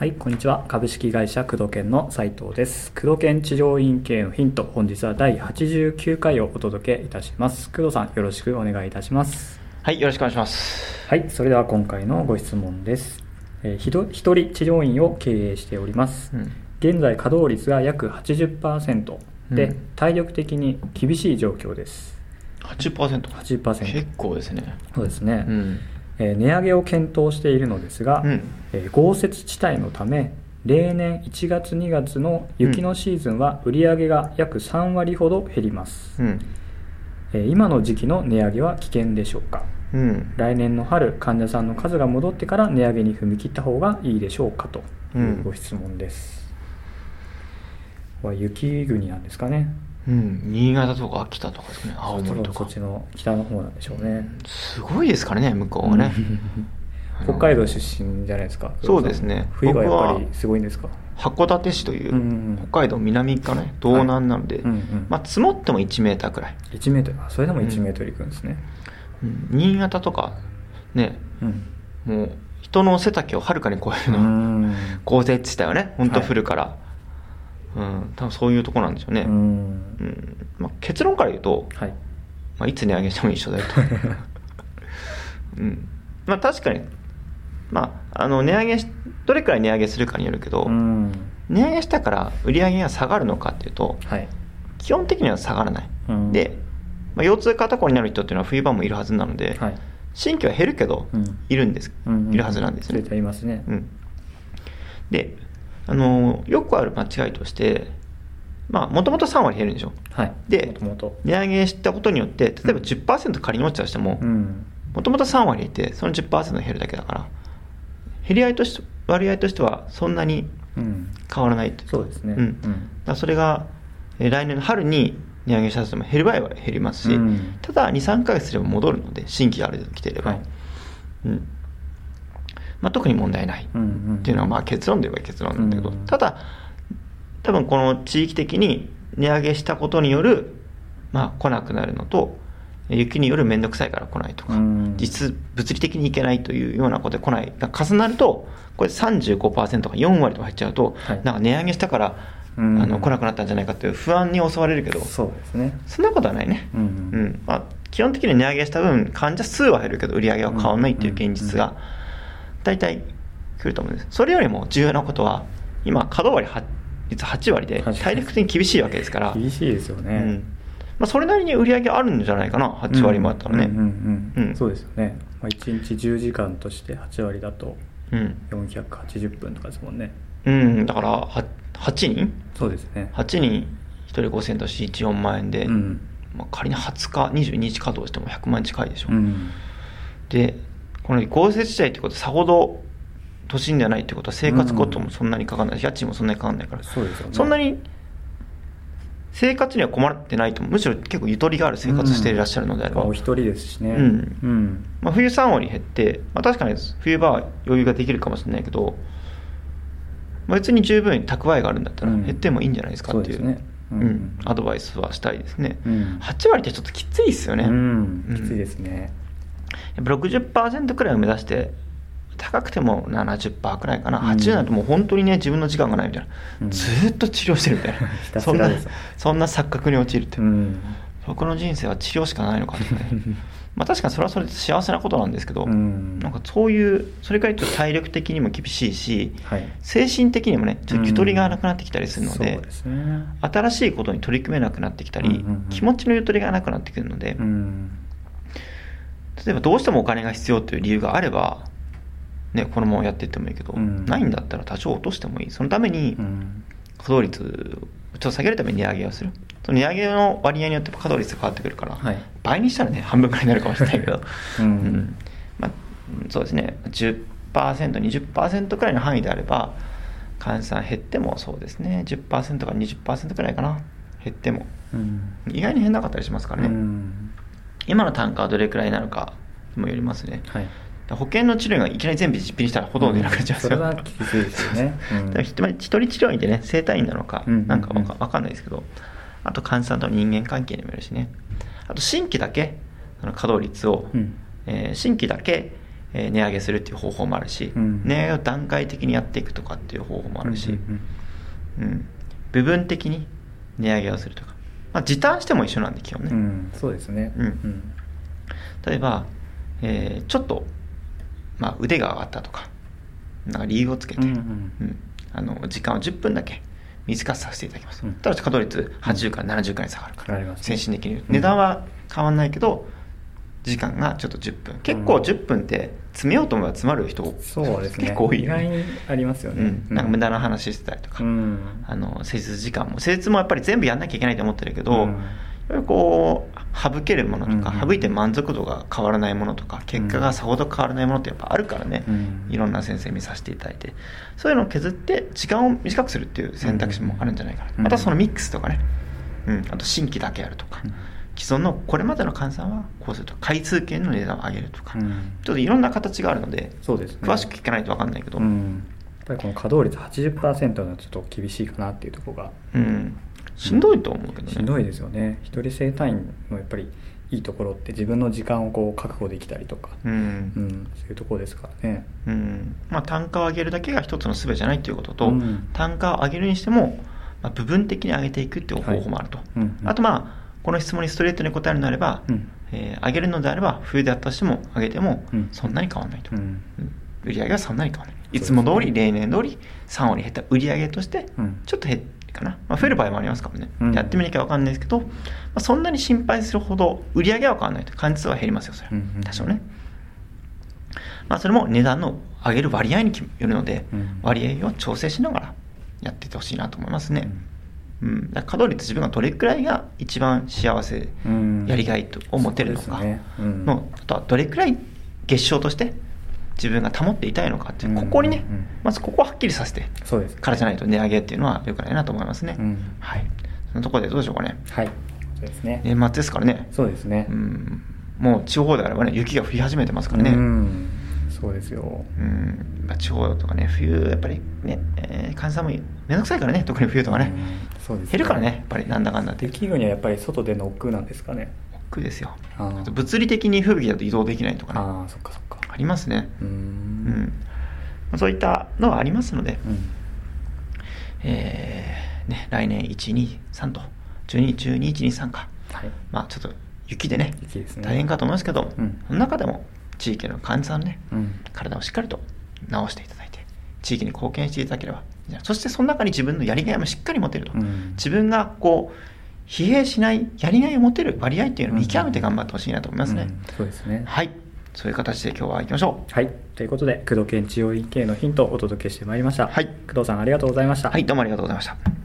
はい、こんにちは。株式会社工藤研の斉藤です。工藤研治療院経営のヒント、本日は第89回をお届けいたします。工藤さん、よろしくお願いいたします。はい、よろしくお願いします。はい、それでは今回のご質問です。えーひど一人治療院を経営しております。うん現在稼働率が約80%で、うん体力的に厳しい状況です。80%。80%結構ですね。そうですね、うん。えー値上げを検討しているのですが、うんえー豪雪地帯のため例年1月2月の雪のシーズンは売上が約3割ほど減ります、うん。えー今の時期の値上げは危険でしょうか？うん。来年の春患者さんの数が戻ってから値上げに踏み切った方がいいでしょうかといううんご質問です、は雪国なんですかねうん。新潟とか秋田とかですね。青森とか。そっ。ちの北の方なんでしょうね、すごいですからね、向こうはね。北海道出身じゃないですか。そうですね。冬はやっぱりすごいんですか？函館市という、北海道南かね、道南なので、はい。うんうんまあ、積もっても1メーターくらい。1メートル。あそれでも1メートルいくんですね。うん。新潟とか、ね、うん。もう、人の背丈をはるかに超えるうの。ん。豪雪地帯はね、本当はい。降るから。うん、多分そういうとこなんでしょうね。うん。うん。まあ、結論から言うと、はい。まあ、いつ値上げしても一緒だよと、うん。まあ、確かに、まあ、あの値上げしどれくらい値上げするかによるけど、うん。値上げしたから売り上げが下がるのかっていうとはい。基本的には下がらない、うん。で、まあ、腰痛肩こりになる人っていうのは冬場もいるはずなので、はい。新規は減るけど、うん。いるんです、うんうん。いるはずなんですね。いますね。うん、であのよくある間違いとしてまあもともと3割減るんでしょ。はい。で値上げしたことによって例えば10%仮に落ちたとしてもうん。もともと3割いてその10%減るだけだから減り合いとして割合としてはそんなにうん。変わらないと。そうですね。うん。だそれがえー来年の春に値上げしたとしても減る場合は減りますし、うん。ただ23ヶ月すれば戻るので新規がある程度来ていれば、はい。うんまあ、特に問題ない、うんうん。っていうのはまあ結論で言えば結論なんだけど、うん。ただ多分この地域的に値上げしたことによる、まあ、来なくなるのと雪による面倒くさいから来ないとか、うん。実物理的に行けないというようなことで来ないが重なるとこれ35%か4割とか入っちゃうと、はい。なんか値上げしたから、うん。あの来なくなったんじゃないかという不安に襲われるけどそうですね。そんなことはないね、うんうん。まあ、基本的に値上げした分患者数は減るけど売り上げは変わらないっていう現実が大体来ると思うんです。それよりも重要なことは今稼働割は率8割ではい体力的に厳しいわけですから、厳しいですよね。うん。まあ、それなりに売り上げあるんじゃないかな。8割もあったらね。うんうんうんうん。そうですよね。まあ1日10時間として8割だとうん、480分とかですもんね。うん、だからは8人？そうですね。8人1人5000とし1 4万円で、うん。まあ、仮に20日22日稼働しても100万近いでしょ、うん。でこの豪雪地帯ってことはさほど都心ではないってことは生活コストもそんなにかかんない。し、家賃もそんなにかかんないから。そうですよね。そんなに生活には困ってないとむしろ結構ゆとりがある生活していらっしゃるのであれば、まあお一人ですしね。うん。うん。まあ、冬3割減って、まあ、確かに冬場は余裕ができるかもしれないけど、まあ、別に十分蓄えがあるんだったらうん。減ってもいいんじゃないですかっていう,、そうですね。うん。うん。アドバイスはしたいですね、うん。8割ってちょっときついですよね、うん。うん。きついですねやっぱ60%くらいを目指して高くても70%くらいかな、うん。80になるともう本当にね自分の時間がないみたいな、うん。ずーっと治療してるみたいな。そんなそんな錯覚に陥るって、うん。僕の人生は治療しかないのかとかねまあ確かにそれはそれで幸せなことなんですけど、うん。なんかそういうそれから言うと体力的にも厳しいしはい。精神的にもねちょっとゆとりがなくなってきたりするので,、ですね。新しいことに取り組めなくなってきたり、うんうんうん。気持ちのゆとりがなくなってくるので、うん例えばどうしてもお金が必要という理由があれば、ね、このままやっていってもいいけど、うん。ないんだったら多少落としてもいい。そのためにうん。稼働率をちょっと下げるために値上げをする。その値上げの割合によって稼働率が変わってくるから、はい。倍にしたらね半分くらいになるかもしれないけど、うん。まあ、うんそうですね。10%20% くらいの範囲であれば換算減ってもそうですね。10%か20%くらいかな。減っても。うん。意外に減らなかったりしますからね、うん今の単価はどれくらいなのかにもよりますね。はい。保険の治療がいきなり全部実費にしたらほとんど出なくなっちゃうんですよ、それはきついですよね。うん。一人治療院でね整体院なのかうんなんかわかうんわかんないですけどあと患者さんとの人間関係にもよるしね。あと新規だけその稼働率を、うん。えー新規だけえー値上げするっていう方法もあるし、うん。値上げを段階的にやっていくとかっていう方法もあるし、うんうん。うん。部分的に値上げをするとか、まあ、時短しても一緒なんで基本ね、うんうんそうですね。うん。例えば、えーちょっと、まあ、腕が上がったとかなんか理由をつけて、うんあの時間を10分だけ短くさせていただきます、うん。ただし稼働率80から70くらいに下がるから、上がりますね。先進的に。値段は変わんないけど時間がちょっと10分。結構うん10分って詰めようと思えば詰まる人そうですね。結構多いよね。意外にありますよね、うん、なんか無駄な話してたりとか、うん。あの施術時間も。施術もやっぱり全部やんなきゃいけないと思ってるけど、うん。やっぱりこう省けるものとか、うん。省いて満足度が変わらないものとか結果がさほど変わらないものってやっぱあるからね、うん。いろんな先生見させていただいて。そういうのを削って時間を短くするっていう選択肢もあるんじゃないかな、うん。またそのミックスとかね、うん、あと新規だけやるとか、うん既存のこれまでの換算はこうすると回数券の値段を上げるとか、うん。ちょっといろんな形があるのでそうですね。詳しく聞かないと分かんないけど、うん。やっぱりこの稼働率80%のはちょっと厳しいかなっていうところが。うん。しんどいと思うけどね、しんどいですよね。一人生体院のやっぱりいいところって自分の時間をこう確保できたりとか、うん。うん、そういうところですからね。うん。まあ、単価を上げるだけが一つの術じゃないということと、うん。単価を上げるにしても、まあ、部分的に上げていくっていう方法もあると、うんうん。あとまあこの質問にストレートに答えるのであれば、うん。えー上げるのであれば冬であったとしても上げてもうん。そんなに変わらないと、うん。うん。売り上げはそんなに変わらない。いつも通り例年通り3割減った売り上げとしてうん。ちょっと減るかな、まあ、増える場合もありますからね、うん。やってみなきゃ分かんないですけど、まあ、そんなに心配するほど売り上げは変わらないと。患者数は減りますよそれは、うんうん多少ね。まあ、それも値段の上げる割合によるので、うん。割合を調整しながらやっていってほしいなと思いますね。うん、だから稼働率自分がどれくらいが一番幸せ、うん。やりがいとを持てるのか。ね。うん。の、あとはどれくらい月賞として自分が保っていたいのかっていう、うん。ここにね、うん。まずここをはっきりさせてそうです。からじゃないと値上げっていうのは良くないなと思いますね。うん。はい。そのところでどうでしょうかね。はい。そうですね。年末ですからね。そうですね。うん、もう地方であればね、雪が降り始めてますからね。うん。そうですよ。うん。まあ、地方とかね、冬、やっぱりね、えー、患者さんもめんどくさいからね、特に冬とかね、うんそうです減るからね、やっぱりなんだかんだって、雪国はやっぱり外での億劫なんですかね。億劫ですよ。物理的に吹雪だと移動できないとかね、ああそっかそっか。ありますね。ううん。そういったのはありますので、うん。えーね、来年1、2、3と、12、12、1、2、3か、はい。まあちょっと雪でね、雪ですね。大変かと思いますけど、うん。その中でも地域の患者さんのね、うん。体をしっかりと治していただいて地域に貢献していただければそしてその中に自分のやりがいもしっかり持てると、うん。自分がこう疲弊しないやりがいを持てる割合っていうのを見極めて頑張ってほしいなと思いますね、うんそうですね。はい。そういう形で今日は行きましょう。はい。ということで工藤県治療院系のヒントをお届けしてまいりました。はい。工藤さんありがとうございました。はいどうもありがとうございました